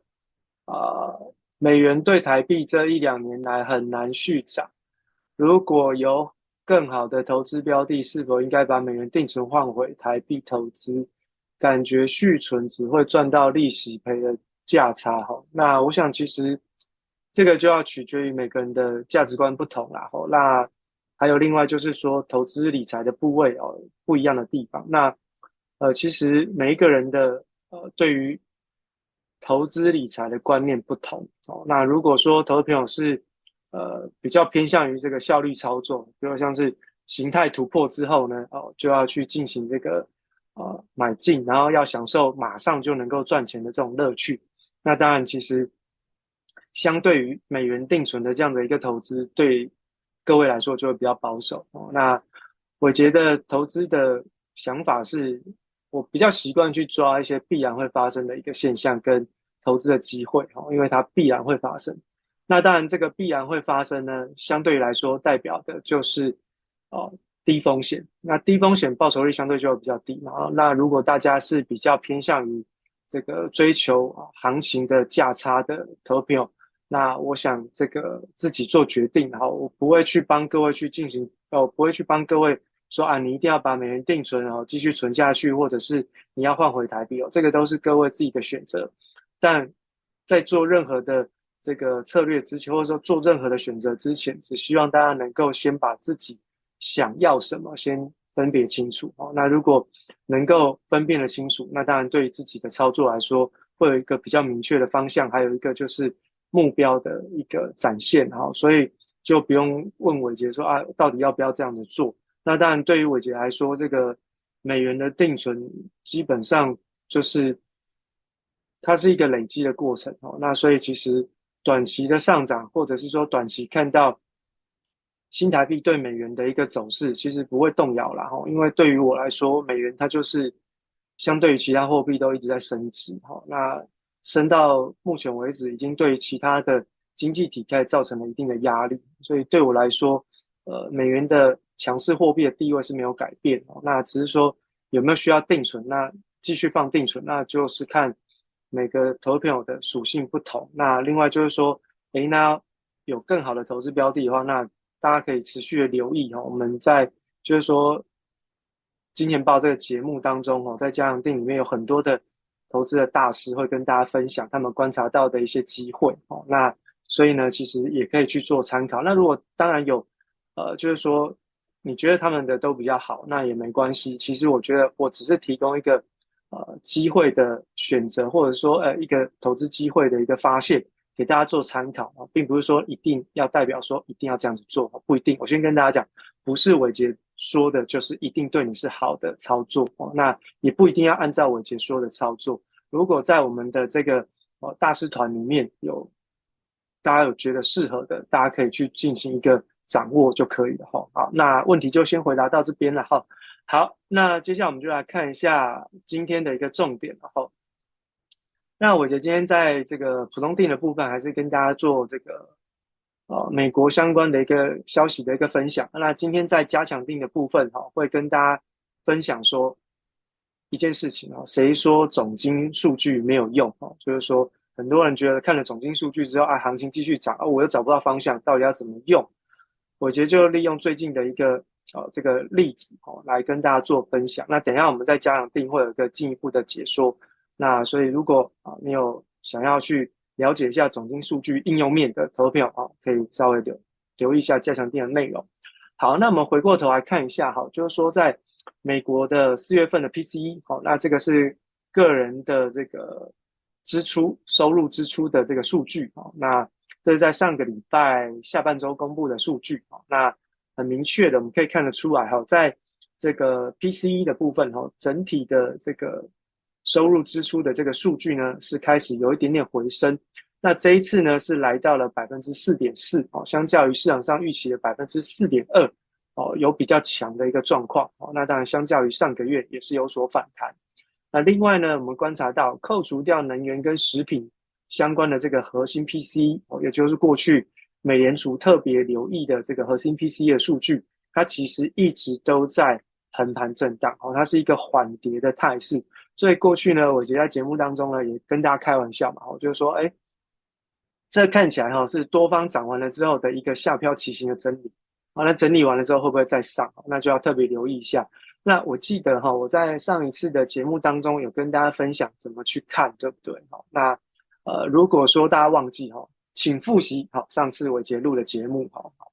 啊，美元对台币这一两年来很难续涨，如果有更好的投资标的，是否应该把美元定存换回台币投资？感觉续存只会赚到利息，赔的价差。哈，那我想其实。这个就要取决于每个人的价值观不同啦。哦，那还有另外就是说，投资理财的部位哦，不一样的地方。那呃，其实每一个人的呃，对于投资理财的观念不同哦。那如果说投资朋友是呃比较偏向于这个效率操作，比如像是形态突破之后呢，哦，就要去进行这个呃买进，然后要享受马上就能够赚钱的这种乐趣。那当然，其实。相对于美元定存的这样的一个投资，对各位来说就会比较保守哦。那我觉得投资的想法是，我比较习惯去抓一些必然会发生的一个现象跟投资的机会哦，因为它必然会发生。那当然，这个必然会发生呢，相对来说代表的就是哦低风险。那低风险报酬率相对就会比较低嘛。那如果大家是比较偏向于这个追求行情的价差的投票。那我想这个自己做决定，然后我不会去帮各位去进行，哦，不会去帮各位说啊，你一定要把美元定存，然后继续存下去，或者是你要换回台币哦，这个都是各位自己的选择。但在做任何的这个策略之前，或者说做任何的选择之前，只希望大家能够先把自己想要什么先分别清楚哦。那如果能够分辨得清楚，那当然对于自己的操作来说，会有一个比较明确的方向，还有一个就是。目标的一个展现，哈，所以就不用问伟杰说啊，到底要不要这样子做？那当然，对于伟杰来说，这个美元的定存基本上就是它是一个累积的过程，哦，那所以其实短期的上涨，或者是说短期看到新台币对美元的一个走势，其实不会动摇了，哈，因为对于我来说，美元它就是相对于其他货币都一直在升值，哈，那。升到目前为止，已经对其他的经济体开始造成了一定的压力。所以对我来说，呃，美元的强势货币的地位是没有改变哦。那只是说有没有需要定存，那继续放定存，那就是看每个投资朋友的属性不同。那另外就是说，诶，那有更好的投资标的的话，那大家可以持续的留意哈。我们在就是说。金钱豹这个节目当中哦，在加强錠里面有很多的投资的大师会跟大家分享他们观察到的一些机会哦。那所以呢，其实也可以去做参考。那如果当然有，呃，就是说你觉得他们的都比较好，那也没关系。其实我觉得我只是提供一个呃机会的选择，或者说呃一个投资机会的一个发现，给大家做参考啊，并不是说一定要代表说一定要这样子做，不一定。我先跟大家讲，不是伟杰。说的就是一定对你是好的操作哦，那也不一定要按照伟杰说的操作。如果在我们的这个哦大师团里面有大家有觉得适合的，大家可以去进行一个掌握就可以了哈。好，那问题就先回答到这边了哈。好，那接下来我们就来看一下今天的一个重点了哈。那伟捷今天在这个普通定的部分，还是跟大家做这个。呃，美国相关的一个消息的一个分享。那今天在加强定的部分，哈，会跟大家分享说一件事情啊。谁说总经数据没有用？啊，就是说很多人觉得看了总经数据之后，啊，行情继续涨，啊，我又找不到方向，到底要怎么用？我觉得就利用最近的一个呃这个例子，哦，来跟大家做分享。那等一下我们在加强錠会有一个进一步的解说。那所以如果啊你有想要去。了解一下总经数据应用面的投票啊，可以稍微留留意一下加强錠的内容。好，那我们回过头来看一下，哈，就是说在美国的四月份的 PCE，好，那这个是个人的这个支出、收入、支出的这个数据啊，那这是在上个礼拜下半周公布的数据啊，那很明确的，我们可以看得出来，哈，在这个 PCE 的部分，哈，整体的这个。收入支出的这个数据呢，是开始有一点点回升。那这一次呢，是来到了百分之四点四，相较于市场上预期的百分之四点二哦，有比较强的一个状况哦。那当然，相较于上个月也是有所反弹。那另外呢，我们观察到，扣除掉能源跟食品相关的这个核心 P C 哦，也就是过去美联储特别留意的这个核心 P C 的数据，它其实一直都在横盘震荡哦，它是一个缓跌的态势。所以过去呢，我觉得在节目当中呢，也跟大家开玩笑嘛，我就说，哎，这看起来哈是多方涨完了之后的一个下飘旗形的真理，好，那整理完了之后会不会再上？那就要特别留意一下。那我记得哈，我在上一次的节目当中有跟大家分享怎么去看，对不对？好，那呃，如果说大家忘记哈，请复习好上次我节录的节目，好好。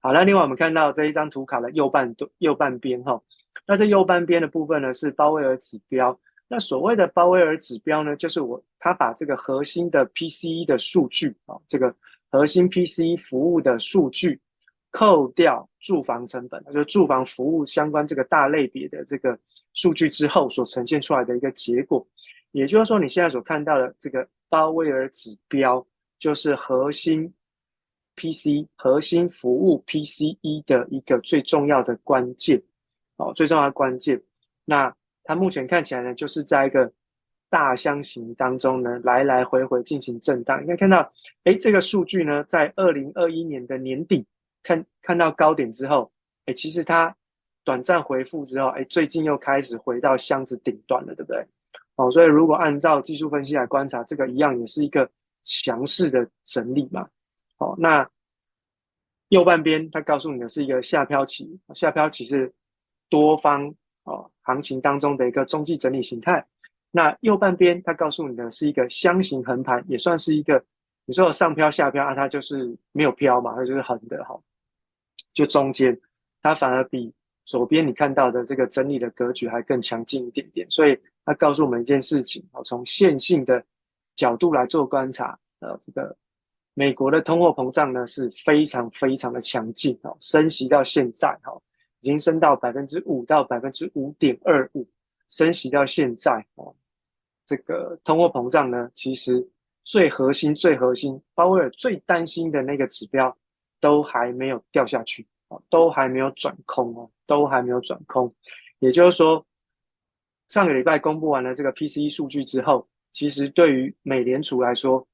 好，那另外我们看到这一张图卡的右半右半边哈，那这右半边的部分呢是鲍威尔指标。那所谓的鲍威尔指标呢，就是我他把这个核心的 PCE 的数据啊，这个核心 PCE 服务的数据扣掉住房成本，就是住房服务相关这个大类别的这个数据之后所呈现出来的一个结果。也就是说，你现在所看到的这个鲍威尔指标，就是核心 PC 核心服务 PCE 的一个最重要的关键哦，最重要的关键。那它目前看起来呢，就是在一个大箱型当中呢，来来回回进行震荡。应该看到，哎，这个数据呢，在二零二一年的年底看看到高点之后，哎，其实它短暂回复之后，哎，最近又开始回到箱子顶端了，对不对？哦，所以如果按照技术分析来观察，这个一样也是一个强势的整理嘛。哦，那右半边它告诉你的是一个下飘期，下飘期是多方。哦，行情当中的一个中继整理形态。那右半边它告诉你的是一个箱型横盘，也算是一个你说有上飘下飘啊，它就是没有飘嘛，它就是横的哈。就中间它反而比左边你看到的这个整理的格局还更强劲一点点。所以它告诉我们一件事情，哦，从线性的角度来做观察，呃，这个美国的通货膨胀呢是非常非常的强劲哦，升息到现在哈。已经升到百分之五到百分之五点二五，升息到现在哦，这个通货膨胀呢，其实最核心、最核心，鲍威尔最担心的那个指标都还没有掉下去哦，都还没有转空哦，都还没有转空。也就是说，上个礼拜公布完了这个 PCE 数据之后，其实对于美联储来说，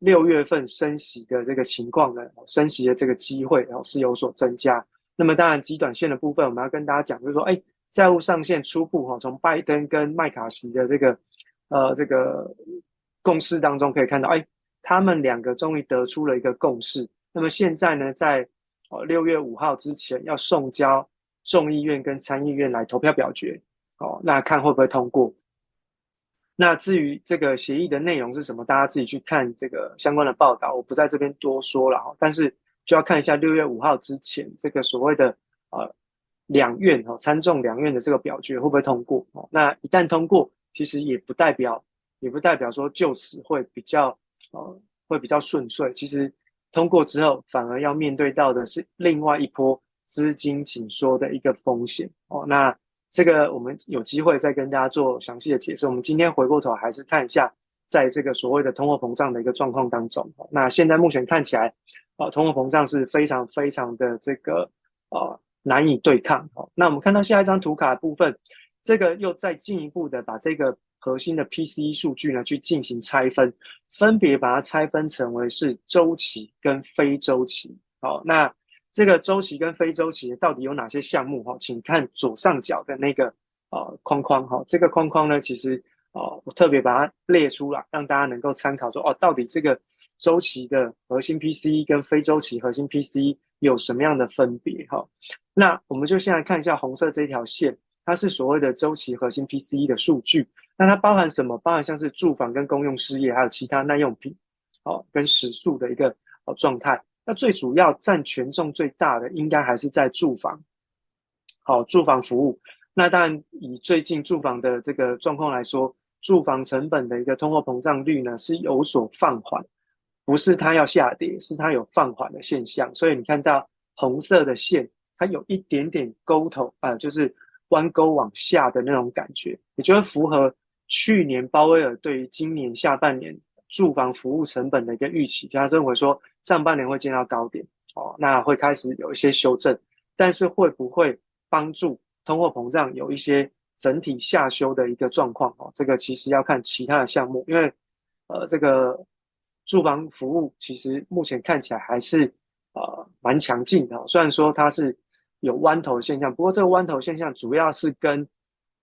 六月份升息的这个情况呢，升息的这个机会然后是有所增加。那么当然，极短线的部分，我们要跟大家讲，就是说，哎，债务上限初步哈，从拜登跟麦卡锡的这个呃这个共识当中可以看到，哎，他们两个终于得出了一个共识。那么现在呢，在哦六月五号之前要送交众议院跟参议院来投票表决，哦，那看会不会通过。那至于这个协议的内容是什么，大家自己去看这个相关的报道，我不在这边多说了。但是就要看一下六月五号之前这个所谓的呃两院哦参众两院的这个表决会不会通过哦。那一旦通过，其实也不代表也不代表说就此会比较呃会比较顺遂。其实通过之后，反而要面对到的是另外一波资金紧缩的一个风险哦。那这个我们有机会再跟大家做详细的解释。我们今天回过头还是看一下，在这个所谓的通货膨胀的一个状况当中，那现在目前看起来，啊，通货膨胀是非常非常的这个呃难以对抗。那我们看到下一张图卡的部分，这个又再进一步的把这个核心的 PCE 数据呢去进行拆分，分别把它拆分成为是周期跟非周期。好，那。这个周期跟非周期到底有哪些项目？哈，请看左上角的那个呃框框哈。这个框框呢，其实呃我特别把它列出来，让大家能够参考说哦，到底这个周期的核心 PCE 跟非周期核心 PCE 有什么样的分别？哈，那我们就先来看一下红色这条线，它是所谓的周期核心 PCE 的数据。那它包含什么？包含像是住房跟公用事业，还有其他耐用品，哦，跟食宿的一个呃状态。那最主要占权重最大的，应该还是在住房，好，住房服务。那当然，以最近住房的这个状况来说，住房成本的一个通货膨胀率呢是有所放缓，不是它要下跌，是它有放缓的现象。所以你看到红色的线，它有一点点勾头啊、就是弯钩往下的那种感觉，也就是符合去年鲍威尔对于今年下半年住房服务成本的一个预期，他认为说。上半年会见到高点，哦，那会开始有一些修正，但是会不会帮助通货膨胀有一些整体下修的一个状况？哦，这个其实要看其他的项目，因为呃，这个住房服务其实目前看起来还是呃蛮强劲的，虽然说它是有弯头现象，不过这个弯头现象主要是跟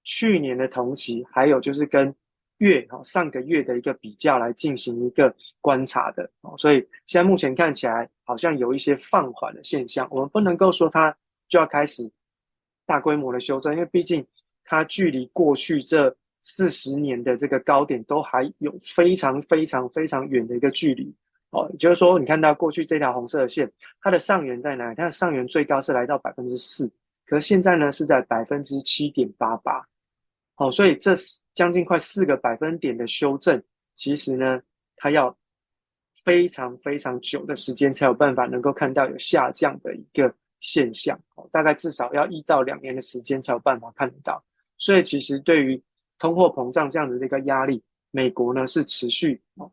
去年的同期，还有就是跟月哈上个月的一个比较来进行一个观察的哦，所以现在目前看起来好像有一些放缓的现象，我们不能够说它就要开始大规模的修正，因为毕竟它距离过去这四十年的这个高点都还有非常非常非常远的一个距离哦。就是说，你看到过去这条红色的线，它的上缘在哪里？它的上缘最高是来到百分之四，可现在呢是在百分之七点八八。哦，所以这将近快四个百分点的修正，其实呢，它要非常非常久的时间才有办法能够看到有下降的一个现象。大概至少要一到两年的时间才有办法看得到。所以其实对于通货膨胀这样的一个压力，美国呢是持续哦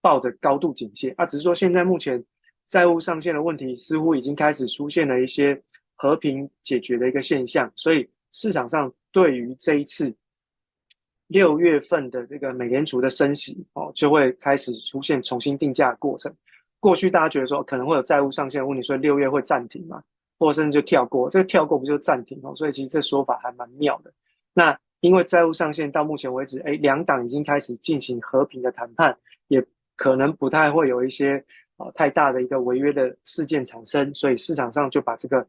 抱着高度警戒。啊，只是说现在目前债务上限的问题似乎已经开始出现了一些和平解决的一个现象，所以市场上对于这一次。六月份的这个美联储的升息哦，就会开始出现重新定价的过程。过去大家觉得说可能会有债务上限的问题，所以六月会暂停嘛，或者甚至就跳过。这个跳过不就暂停哦？所以其实这说法还蛮妙的。那因为债务上限到目前为止，哎，两党已经开始进行和平的谈判，也可能不太会有一些啊、太大的一个违约的事件产生，所以市场上就把这个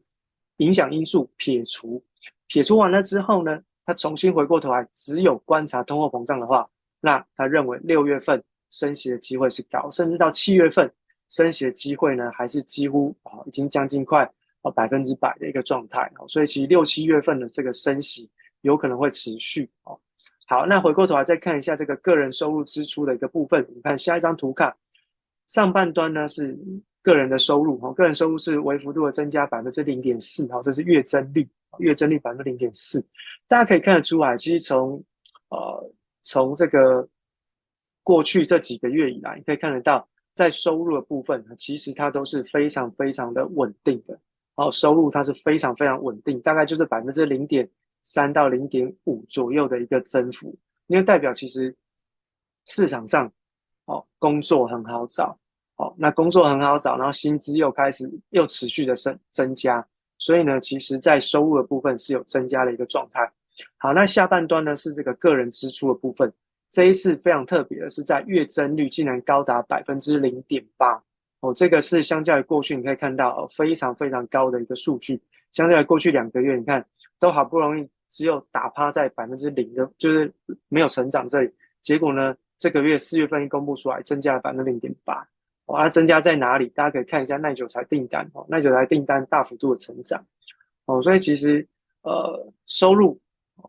影响因素撇除。撇除完了之后呢，他重新回过头来，只有观察通货膨胀的话，那他认为六月份升息的机会是高，甚至到七月份升息的机会呢，还是几乎啊，已经将近快啊百分之百的一个状态。所以其实六七月份的这个升息有可能会持续哦。好，那回过头来再看一下这个个人收入支出的一个部分，你看下一张图卡，上半端呢是个人的收入，哈，个人收入是微幅度的增加百分之零点四，哈，这是月增率。月增率百分之零点四，大家可以看得出来，其实从呃从这个过去这几个月以来，你可以看得到，在收入的部分，其实它都是非常非常的稳定的。哦收入它是非常非常稳定，大概就是百分之零点三到零点五左右的一个增幅，因为代表其实市场上哦，工作很好找，哦，那工作很好找，然后薪资又开始又持续的增增加，所以呢，其实在收入的部分是有增加的一个状态。好，那下半段呢是这个个人支出的部分，这一次非常特别的是在月增率竟然高达百分之零点八，哦，这个是相较于过去你可以看到非常非常高的一个数据，相较于过去两个月，你看都好不容易只有打趴在百分之零的，就是没有成长这里，结果呢这个月四月份一公布出来，增加了百分之零点八，哦，它增加在哪里？大家可以看一下耐久材订单，哦，耐久材订单大幅度的成长，哦，所以其实呃收入。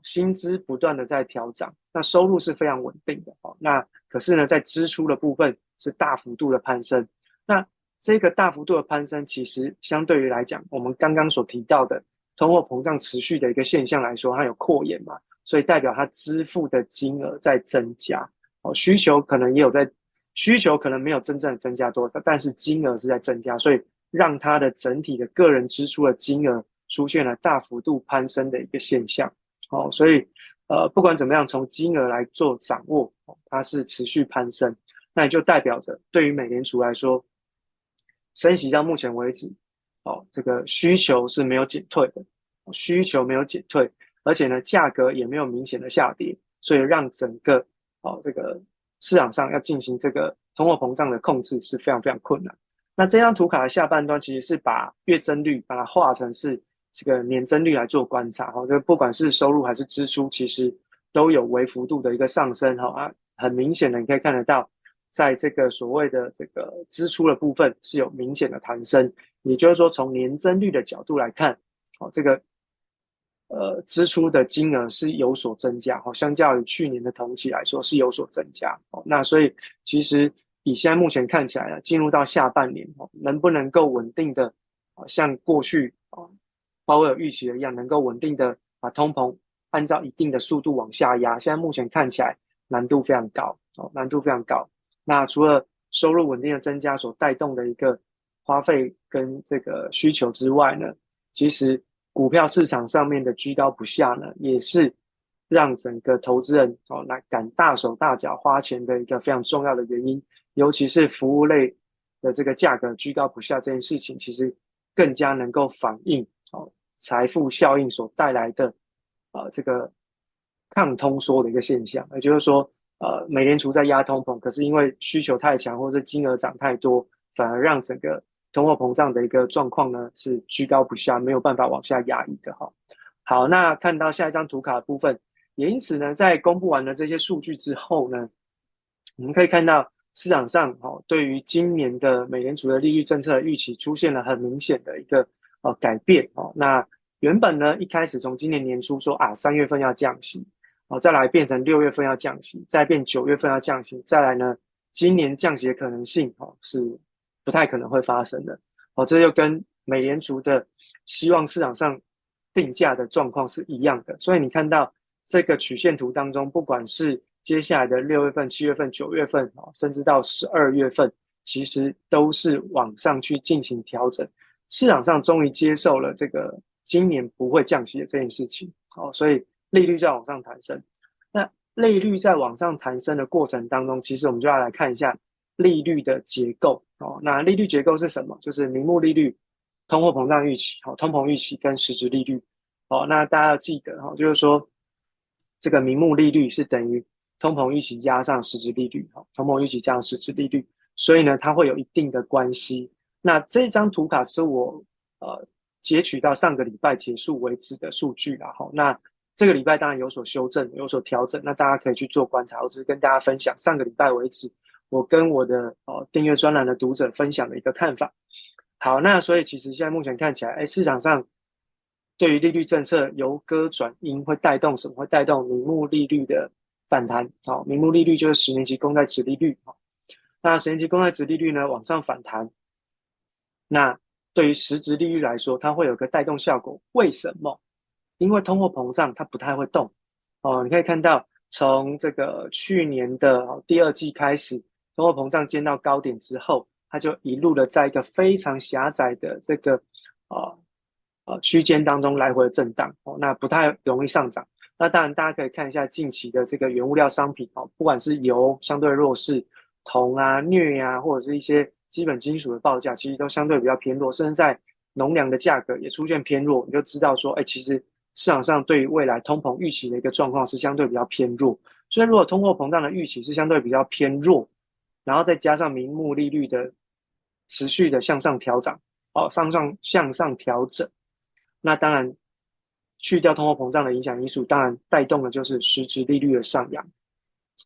薪资不断的在调涨，那收入是非常稳定的哦。那可是呢，在支出的部分是大幅度的攀升。那这个大幅度的攀升，其实相对于来讲，我们刚刚所提到的通货膨胀持续的一个现象来说，它有扩延嘛，所以代表它支付的金额在增加哦。需求可能也有在，需求可能没有真正增加多少，但是金额是在增加，所以让它的整体的个人支出的金额出现了大幅度攀升的一个现象。哦，所以，呃，不管怎么样，从金额来做掌握，它是持续攀升，那也就代表着，对于美联储来说，升息到目前为止，哦，这个需求是没有减退的，需求没有减退，而且呢，价格也没有明显的下跌，所以让整个，哦，这个市场上要进行这个通货膨胀的控制是非常非常困难。那这张图卡的下半段其实是把月增率把它画成是。这个年增率来做观察，哈，就不管是收入还是支出，其实都有微幅度的一个上升，哈啊，很明显的你可以看得到，在这个所谓的这个支出的部分是有明显的弹升，也就是说从年增率的角度来看，哦，这个呃支出的金额是有所增加，哈，相较于去年的同期来说是有所增加，哦，那所以其实以现在目前看起来呢，进入到下半年，哦，能不能够稳定的，啊，像过去啊。鲍威尔预期的一样，能够稳定的把通膨按照一定的速度往下压。现在目前看起来难度非常高哦，难度非常高。那除了收入稳定的增加所带动的一个花费跟这个需求之外呢，其实股票市场上面的居高不下呢，也是让整个投资人哦来敢大手大脚花钱的一个非常重要的原因。尤其是服务类的这个价格居高不下这件事情，其实更加能够反映。哦，财富效应所带来的，呃，这个抗通缩的一个现象，也就是说，呃，美联储在压通膨，可是因为需求太强，或者金额涨太多，反而让整个通货膨胀的一个状况呢是居高不下，没有办法往下压抑的哈。好，那看到下一张图卡的部分，也因此呢，在公布完了这些数据之后呢，我们可以看到市场上哦，对于今年的美联储的利率政策的预期出现了很明显的一个。呃，改变哦。那原本呢，一开始从今年年初说啊，三月份要降息，哦，再来变成六月份要降息，再变九月份要降息，再来呢，今年降息的可能性哦是不太可能会发生的。哦，这就跟美联储的希望市场上定价的状况是一样的。所以你看到这个曲线图当中，不管是接下来的六月份、七月份、九月份哦，甚至到十二月份，其实都是往上去进行调整。市场上终于接受了这个今年不会降息的这件事情，哦，所以利率在往上弹升。那利率在往上弹升的过程当中，其实我们就要来看一下利率的结构，哦，那利率结构是什么？就是名目利率、通货膨胀预期、哦，通膨预期跟实质利率，哦，那大家要记得，哦，就是说这个名目利率是等于通膨预期加上实质利率，哦，通膨预期加上实质利率，所以呢，它会有一定的关系。那这张图卡是我呃截取到上个礼拜结束为止的数据啦，哈。那这个礼拜当然有所修正，有所调整，那大家可以去做观察。我只是跟大家分享上个礼拜为止我跟我的呃订阅专栏的读者分享的一个看法。好，那所以其实现在目前看起来，哎，市场上对于利率政策由鸽转鹰会带动什么？会带动名目利率的反弹。好，名目利率就是十年期公债殖利率。好，那十年期公债殖利率呢往上反弹。那对于实质利率来说，它会有个带动效果。为什么？因为通货膨胀它不太会动哦。你可以看到，从这个去年的第二季开始，通货膨胀见到高点之后，它就一路的在一个非常狭窄的这个呃呃区间当中来回震荡哦。那不太容易上涨。那当然，大家可以看一下近期的这个原物料商品哦，不管是油相对弱势，铜啊、镍啊，或者是一些基本金属的报价，其实都相对比较偏弱，甚至在农粮的价格也出现偏弱，你就知道说，哎，其实市场上对于未来通膨预期的一个状况是相对比较偏弱。所以，如果通货膨胀的预期是相对比较偏弱，然后再加上名目利率的持续的向上调整，哦，向上向上调整，那当然去掉通货膨胀的影响因素，当然带动的就是实质利率的上扬。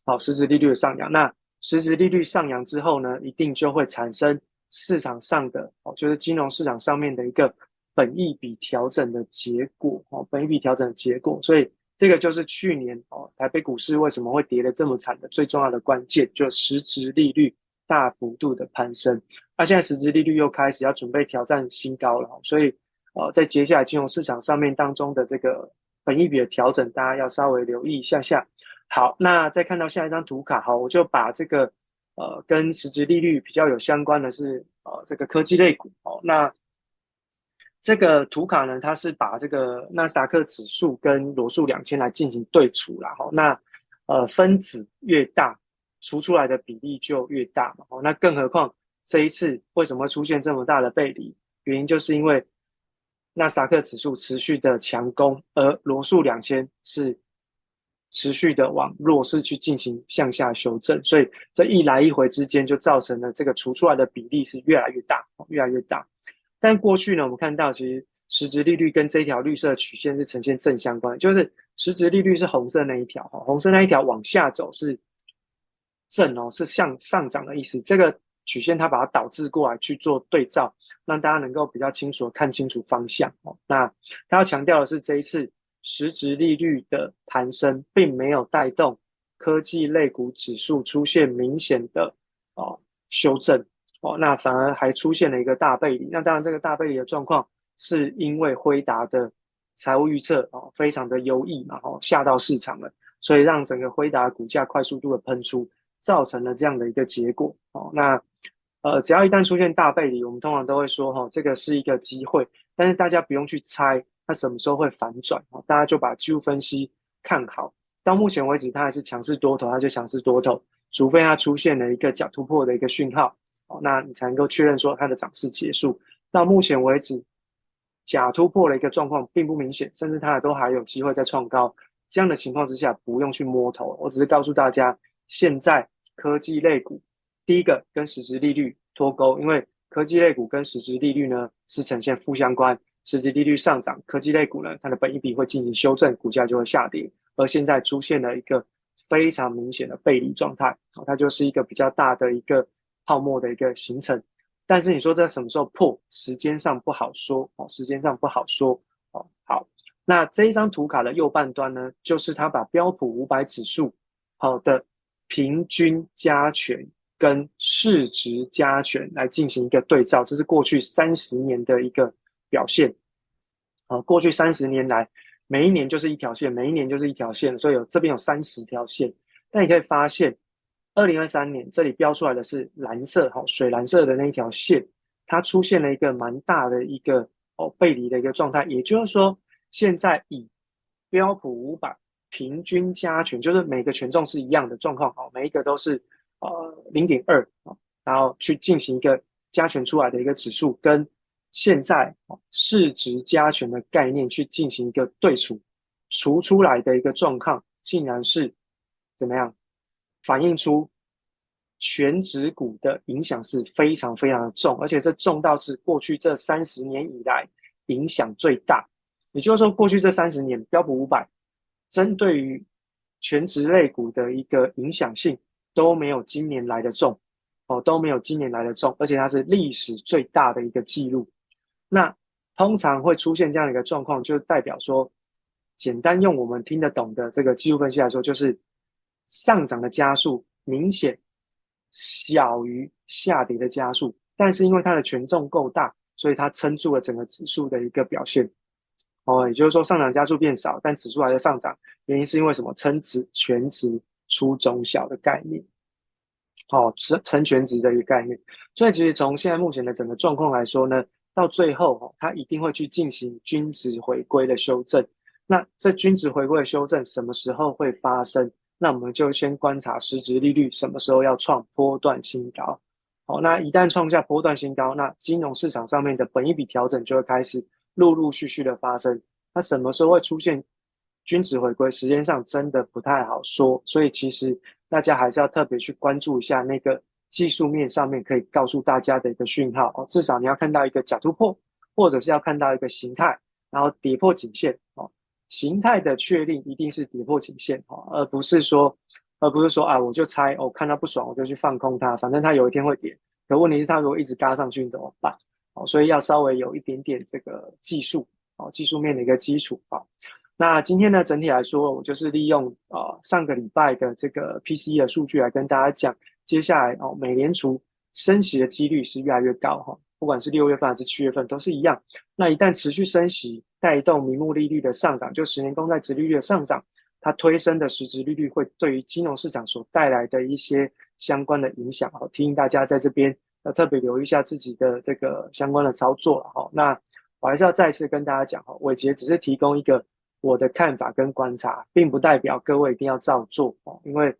好，实质利率的上扬，那实质利率上扬之后呢，一定就会产生市场上的哦，就是金融市场上面的一个本益比调整的结果哦，本益比调整的结果。所以这个就是去年哦，台北股市为什么会跌得这么惨的最重要的关键，就是实质利率大幅度的攀升。那现在实质利率又开始要准备挑战新高了，所以呃，在接下来金融市场上面当中的这个本益比的调整，大家要稍微留意一下下。好，那再看到下一张图卡，好，我就把这个呃跟实质利率比较有相关的是呃这个科技类股哦。那这个图卡呢，它是把这个纳斯达克指数跟罗素两千来进行对除啦。哈。那呃分子越大，除出来的比例就越大嘛。哦，那更何况这一次为什么会出现这么大的背离？原因就是因为纳斯达克指数持续的强攻，而罗素两千是。持续的往弱势去进行向下修正，所以这一来一回之间就造成了这个除出来的比例是越来越大，越来越大。但过去呢，我们看到其实实质利率跟这一条绿色曲线是呈现正相关，就是实质利率是红色那一条，哈，红色那一条往下走是正哦，是向上涨的意思。这个曲线它把它导致过来去做对照，让大家能够比较清楚看清楚方向哦。那他要强调的是这一次。实质利率的弹升，并没有带动科技类股指数出现明显的哦修正哦，那反而还出现了一个大背离。那当然，这个大背离的状况是因为辉达的财务预测哦非常的优异嘛，哦吓到市场了，所以让整个辉达股价快速度的喷出，造成了这样的一个结果哦。那呃，只要一旦出现大背离，我们通常都会说哈、哦，这个是一个机会，但是大家不用去猜。它什么时候会反转？大家就把技术分析看好。到目前为止，它还是强势多头，它就强势多头，除非它出现了一个假突破的一个讯号，哦，那你才能够确认说它的涨势结束。到目前为止，假突破的一个状况并不明显，甚至它都还有机会再创高。这样的情况之下，不用去摸头。我只是告诉大家，现在科技类股第一个跟实质利率脱钩，因为科技类股跟实质利率呢是呈现负相关。实际利率上涨，科技类股呢，它的本益比会进行修正，股价就会下跌。而现在出现了一个非常明显的背离状态，它就是一个比较大的一个泡沫的一个形成。但是你说这什么时候破？时间上不好说哦，时间上不好说哦。好，那这一张图卡的右半端呢，就是它把标普五百指数好的平均加权跟市值加权来进行一个对照，这是过去三十年的一个。表现，啊，过去三十年来，每一年就是一条线，每一年就是一条线，所以有这边有三十条线。但你可以发现，二零二三年这里标出来的是蓝色，哈，水蓝色的那一条线，它出现了一个蛮大的一个哦背离的一个状态。也就是说，现在以标普五百平均加权，就是每个权重是一样的状况，哈，每一个都是呃零点二啊，然后去进行一个加权出来的一个指数跟。现在市值加权的概念去进行一个对除，除出来的一个状况，竟然是怎么样？反映出全值股的影响是非常非常的重，而且这重到是过去这三十年以来影响最大。也就是说，过去这三十年标普五百针对于全值类股的一个影响性都没有今年来的重哦，都没有今年来的重，而且它是历史最大的一个记录。那通常会出现这样的一个状况，就代表说，简单用我们听得懂的这个技术分析来说，就是上涨的加速明显小于下跌的加速，但是因为它的权重够大，所以它撑住了整个指数的一个表现。哦，也就是说上涨加速变少，但指数还在上涨，原因是因为什么？撑值全值出中小的概念。哦，成成全值的一个概念。所以其实从现在目前的整个状况来说呢。到最后哦，它一定会去进行均值回归的修正。那这均值回归的修正什么时候会发生？那我们就先观察实质利率什么时候要创波段新高。好，那一旦创下波段新高，那金融市场上面的本益比调整就会开始陆陆续续的发生。那什么时候会出现均值回归？时间上真的不太好说，所以其实大家还是要特别去关注一下那个技术面上面可以告诉大家的一个讯号哦，至少你要看到一个假突破，或者是要看到一个形态，然后跌破颈线。形态的确定一定是跌破颈线哈，而不是说，而不是说啊，我就猜，我、哦、看它不爽，我就去放空它，反正它有一天会跌。可问题是，它如果一直嘎上去，你怎么办？哦，所以要稍微有一点点这个技术哦，技术面的一个基础啊。那今天呢，整体来说，我就是利用呃上个礼拜的这个 PCE 的数据来跟大家讲，接下来哦，美联储升息的几率是越来越高哈。不管是六月份还是七月份都是一样。那一旦持续升息，带动名目利率的上涨，就十年公债殖利率的上涨，它推升的实质利率会对于金融市场所带来的一些相关的影响。好，提醒大家在这边要特别留意一下自己的这个相关的操作了。好，那我还是要再次跟大家讲，哈，伟杰只是提供一个我的看法跟观察，并不代表各位一定要照做哦，因为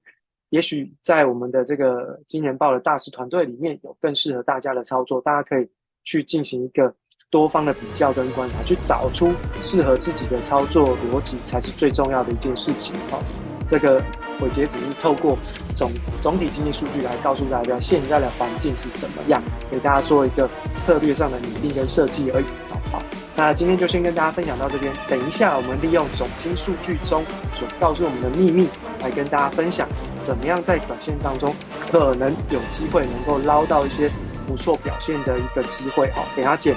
也许在我们的这个金钱豹的大师团队里面有更适合大家的操作，大家可以去进行一个多方的比较跟观察，去找出适合自己的操作逻辑，才是最重要的一件事情。哦，这个伟杰只是透过总总体经济数据来告诉大家现在的环境是怎么样，给大家做一个策略上的拟定跟设计而已。好。那今天就先跟大家分享到这边，等一下我们利用总经数据中所告诉我们的秘密，来跟大家分享怎么样在短线当中可能有机会能够捞到一些不错表现的一个机会。好，等下见。